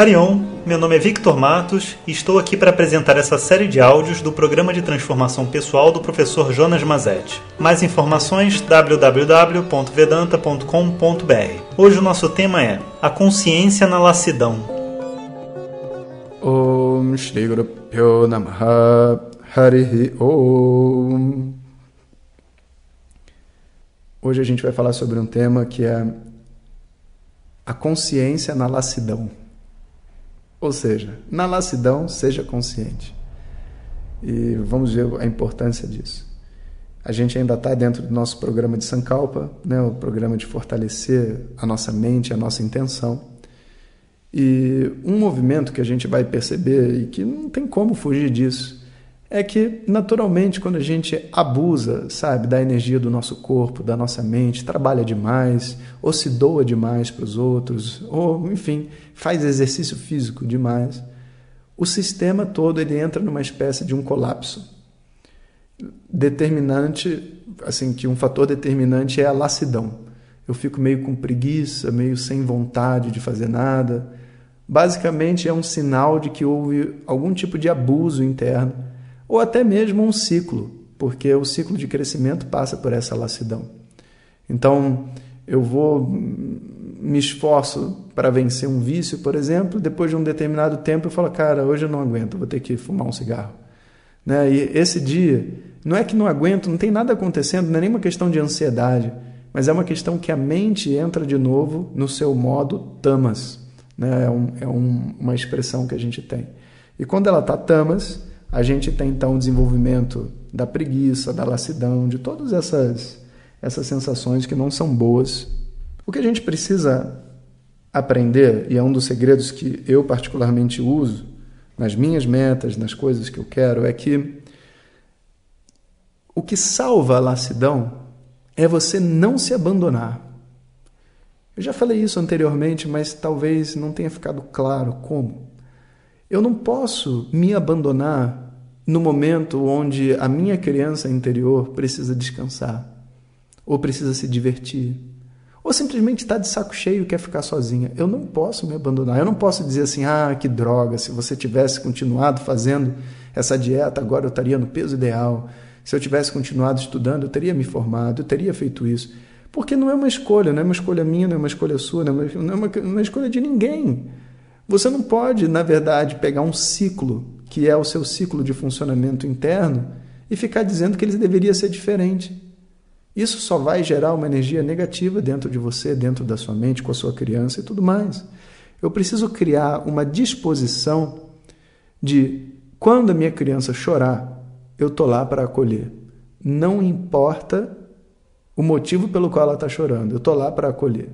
Harion, meu nome é Victor Matos e estou aqui para apresentar essa série de áudios do programa de transformação pessoal do professor Jonas Mazetti. Mais informações www.vedanta.com.br. Hoje o nosso tema é a consciência na lassidão. Om Shri Om Hoje a gente vai falar sobre um tema que é a consciência na lassidão. Ou seja, na lassidão, seja consciente. E vamos ver a importância disso. A gente ainda está dentro do nosso programa de Sankalpa, né, o programa de fortalecer a nossa mente, a nossa intenção. E um movimento que a gente vai perceber e que não tem como fugir disso é que, naturalmente, quando a gente abusa, sabe, da energia do nosso corpo, da nossa mente, trabalha demais, ou se doa demais para os outros, ou, enfim, faz exercício físico demais, o sistema todo ele entra numa espécie de um colapso. Determinante, assim, que um fator determinante é a lassidão. Eu fico meio com preguiça, meio sem vontade de fazer nada. Basicamente é um sinal de que houve algum tipo de abuso interno ou até mesmo um ciclo, porque o ciclo de crescimento passa por essa lassidão. Então, eu vou me esforço para vencer um vício, por exemplo, depois de um determinado tempo eu falo, cara, hoje eu não aguento, vou ter que fumar um cigarro. Né? E esse dia, não é que não aguento, não tem nada acontecendo, não é nenhuma questão de ansiedade, mas é uma questão que a mente entra de novo no seu modo tamas. Né? É, um, é um, uma expressão que a gente tem. E quando ela está tamas, a gente tem então o desenvolvimento da preguiça, da lassidão, de todas essas, essas sensações que não são boas. O que a gente precisa aprender, e é um dos segredos que eu particularmente uso nas minhas metas, nas coisas que eu quero, é que o que salva a lassidão é você não se abandonar. Eu já falei isso anteriormente, mas talvez não tenha ficado claro como. Eu não posso me abandonar no momento onde a minha criança interior precisa descansar, ou precisa se divertir, ou simplesmente está de saco cheio e quer ficar sozinha. Eu não posso me abandonar. Eu não posso dizer assim: ah, que droga, se você tivesse continuado fazendo essa dieta, agora eu estaria no peso ideal. Se eu tivesse continuado estudando, eu teria me formado, eu teria feito isso. Porque não é uma escolha, não é uma escolha minha, não é uma escolha sua, não é uma, não é uma, uma escolha de ninguém. Você não pode, na verdade, pegar um ciclo, que é o seu ciclo de funcionamento interno, e ficar dizendo que ele deveria ser diferente. Isso só vai gerar uma energia negativa dentro de você, dentro da sua mente, com a sua criança e tudo mais. Eu preciso criar uma disposição de quando a minha criança chorar, eu tô lá para acolher. Não importa o motivo pelo qual ela está chorando, eu tô lá para acolher.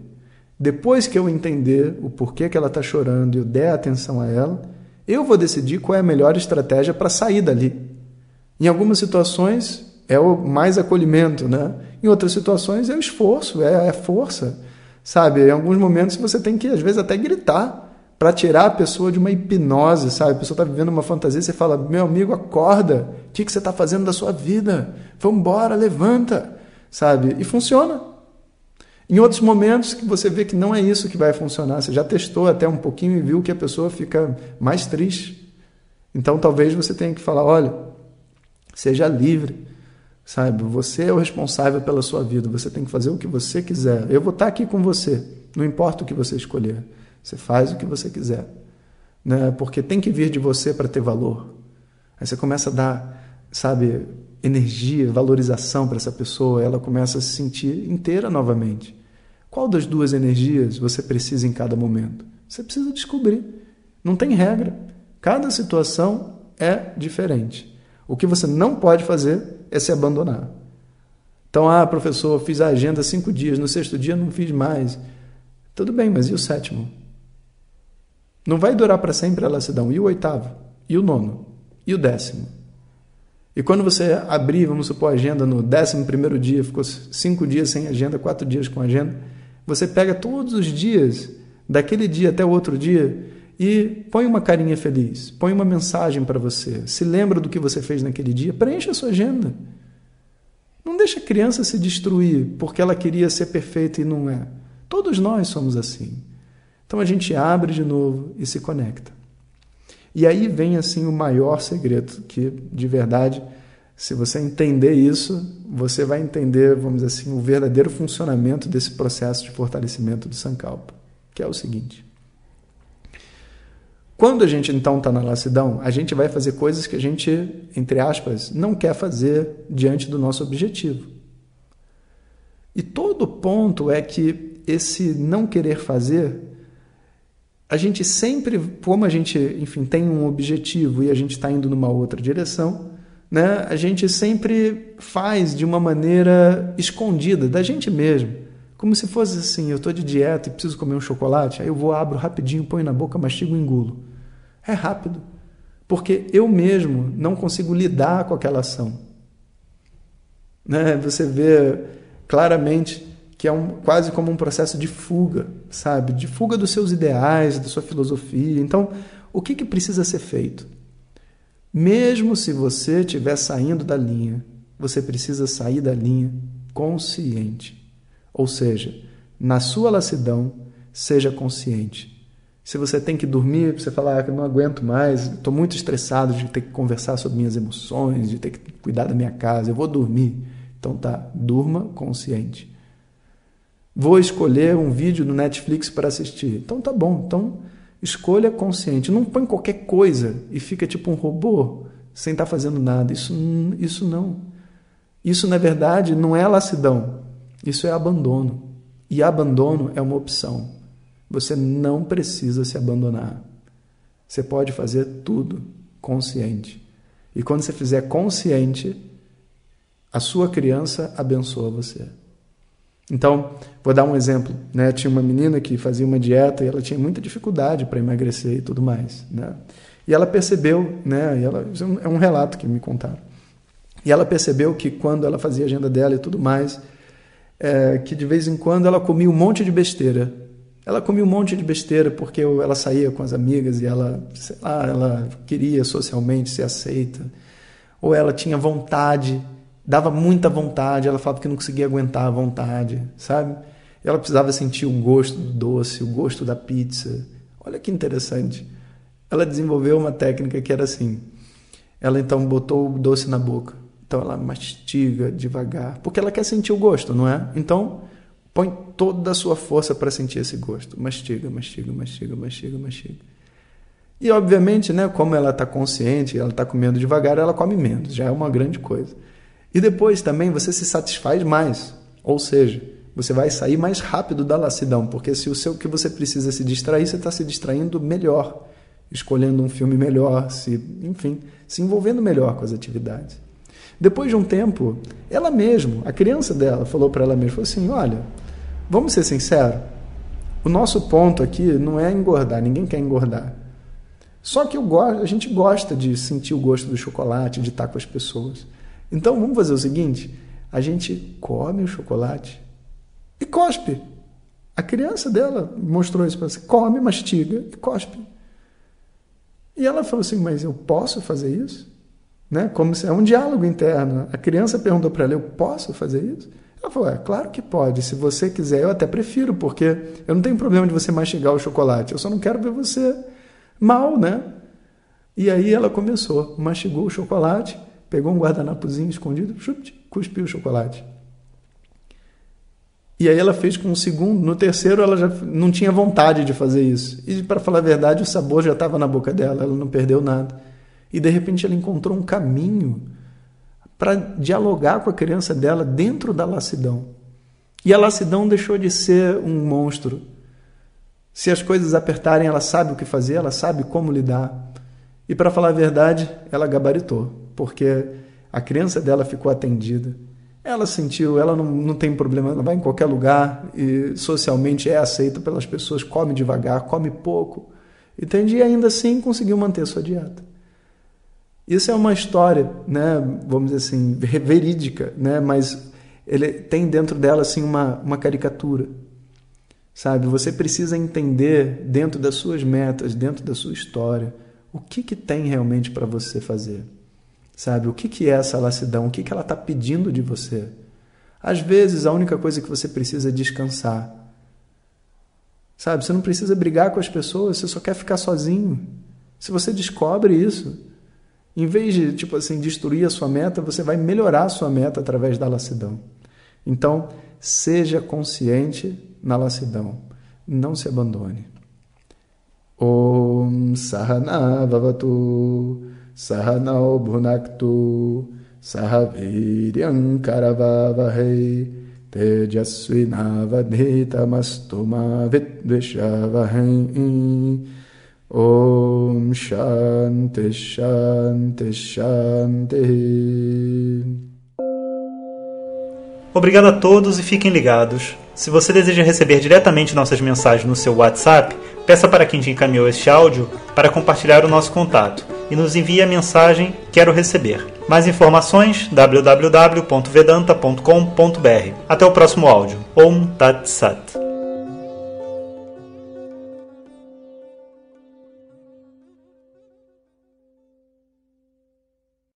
Depois que eu entender o porquê que ela está chorando e eu der atenção a ela, eu vou decidir qual é a melhor estratégia para sair dali. Em algumas situações é o mais acolhimento, né? Em outras situações é o esforço, é a força, sabe? Em alguns momentos você tem que às vezes até gritar para tirar a pessoa de uma hipnose, sabe? A pessoa está vivendo uma fantasia, você fala: meu amigo, acorda, o que, que você está fazendo da sua vida? Vamos embora, levanta, sabe? E funciona. Em outros momentos que você vê que não é isso que vai funcionar, você já testou até um pouquinho e viu que a pessoa fica mais triste. Então talvez você tenha que falar: olha, seja livre, sabe? Você é o responsável pela sua vida, você tem que fazer o que você quiser. Eu vou estar aqui com você, não importa o que você escolher. Você faz o que você quiser, né? Porque tem que vir de você para ter valor. Aí você começa a dar, sabe, energia, valorização para essa pessoa, ela começa a se sentir inteira novamente. Qual das duas energias você precisa em cada momento? Você precisa descobrir. Não tem regra. Cada situação é diferente. O que você não pode fazer é se abandonar. Então, ah, professor, fiz a agenda cinco dias, no sexto dia não fiz mais. Tudo bem, mas e o sétimo? Não vai durar para sempre a lassidão. E o oitavo? E o nono? E o décimo? E quando você abrir, vamos supor, a agenda no décimo primeiro dia, ficou cinco dias sem agenda, quatro dias com agenda, você pega todos os dias, daquele dia até o outro dia, e põe uma carinha feliz, põe uma mensagem para você, se lembra do que você fez naquele dia, preencha a sua agenda. Não deixa a criança se destruir porque ela queria ser perfeita e não é. Todos nós somos assim. Então a gente abre de novo e se conecta. E aí vem assim o maior segredo, que de verdade, se você entender isso, você vai entender, vamos dizer assim, o verdadeiro funcionamento desse processo de fortalecimento do Sankalpa, que é o seguinte: quando a gente então está na lassidão, a gente vai fazer coisas que a gente, entre aspas, não quer fazer diante do nosso objetivo. E todo ponto é que esse não querer fazer, a gente sempre, como a gente, enfim, tem um objetivo e a gente está indo numa outra direção, né, a gente sempre faz de uma maneira escondida da gente mesmo. Como se fosse assim, eu estou de dieta e preciso comer um chocolate, aí eu vou, abro rapidinho, ponho na boca, mastigo e engulo. É rápido, porque eu mesmo não consigo lidar com aquela ação. Né? Você vê claramente que é um, quase como um processo de fuga, sabe? De fuga dos seus ideais, da sua filosofia. Então, o que, que precisa ser feito? Mesmo se você estiver saindo da linha, você precisa sair da linha consciente. Ou seja, na sua lassidão, seja consciente. Se você tem que dormir, você falar ah, não aguento mais, estou muito estressado de ter que conversar sobre minhas emoções, de ter que cuidar da minha casa, eu vou dormir. Então tá, durma consciente. Vou escolher um vídeo no Netflix para assistir. Então tá bom. Então escolha consciente. Não põe qualquer coisa e fica tipo um robô sem estar tá fazendo nada. Isso, isso não. Isso na verdade não é lassidão. Isso é abandono. E abandono é uma opção. Você não precisa se abandonar. Você pode fazer tudo consciente. E quando você fizer consciente, a sua criança abençoa você. Então, vou dar um exemplo. Né? Tinha uma menina que fazia uma dieta e ela tinha muita dificuldade para emagrecer e tudo mais. Né? E ela percebeu, né? E ela, é um relato que me contaram. E ela percebeu que quando ela fazia a agenda dela e tudo mais, é, que de vez em quando ela comia um monte de besteira. Ela comia um monte de besteira porque ela saía com as amigas e ela, sei lá, ela queria socialmente ser aceita. Ou ela tinha vontade, dava muita vontade, ela falava que não conseguia aguentar a vontade, sabe? Ela precisava sentir o gosto do doce, o gosto da pizza. Olha que interessante. Ela desenvolveu uma técnica que era assim. Ela então botou o doce na boca. Então ela mastiga devagar, porque ela quer sentir o gosto, não é? Então põe toda a sua força para sentir esse gosto. Mastiga, mastiga, mastiga, mastiga, mastiga. E obviamente, né, como ela está consciente, ela está comendo devagar, ela come menos, já é uma grande coisa. E depois também você se satisfaz mais, ou seja, você vai sair mais rápido da lassidão, porque se o seu que você precisa se distrair, você está se distraindo melhor, escolhendo um filme melhor, se, enfim, se envolvendo melhor com as atividades. Depois de um tempo, ela mesma, a criança dela, falou para ela mesma, falou assim, olha, vamos ser sinceros, o nosso ponto aqui não é engordar, ninguém quer engordar. Só que eu gosto, a gente gosta de sentir o gosto do chocolate, de estar com as pessoas. Então vamos fazer o seguinte: a gente come o chocolate e cospe. A criança dela mostrou isso para você: come, mastiga e cospe. E ela falou assim: Mas eu posso fazer isso? Né? Como se é um diálogo interno. A criança perguntou para ela: Eu posso fazer isso? Ela falou: É claro que pode. Se você quiser, eu até prefiro, porque eu não tenho problema de você mastigar o chocolate. Eu só não quero ver você mal, né? E aí ela começou, mastigou o chocolate pegou um guardanapozinho escondido, chup, cuspiu o chocolate. E aí ela fez com o segundo, no terceiro ela já não tinha vontade de fazer isso. E para falar a verdade, o sabor já estava na boca dela, ela não perdeu nada. E de repente ela encontrou um caminho para dialogar com a criança dela dentro da lassidão. E a lassidão deixou de ser um monstro. Se as coisas apertarem, ela sabe o que fazer, ela sabe como lidar. E para falar a verdade, ela gabaritou porque a criança dela ficou atendida. Ela sentiu, ela não, não tem problema, ela vai em qualquer lugar e socialmente é aceita pelas pessoas, come devagar, come pouco. Entende? E ainda assim conseguiu manter sua dieta. Isso é uma história, né, vamos dizer assim, verídica, né, mas ele tem dentro dela assim uma, uma caricatura. Sabe? Você precisa entender dentro das suas metas, dentro da sua história, o que, que tem realmente para você fazer. Sabe? O que, que é essa lassidão? O que, que ela está pedindo de você? Às vezes, a única coisa que você precisa é descansar. Sabe? Você não precisa brigar com as pessoas, você só quer ficar sozinho. Se você descobre isso, em vez de, tipo assim, destruir a sua meta, você vai melhorar a sua meta através da lassidão. Então, seja consciente na lassidão. Não se abandone. Om Sahana Sahanau Bhunaktu Sahaviryam Karavavahai Tejasvinavadhitamastu Vidvishavahai Om Shanti Shanti Shanti. Obrigado a todos e fiquem ligados. Se você deseja receber diretamente nossas mensagens no seu WhatsApp, peça para quem te encaminhou este áudio para compartilhar o nosso contato e nos envie a mensagem Quero receber. Mais informações www.vedanta.com.br. Até o próximo áudio. Om Tat Sat.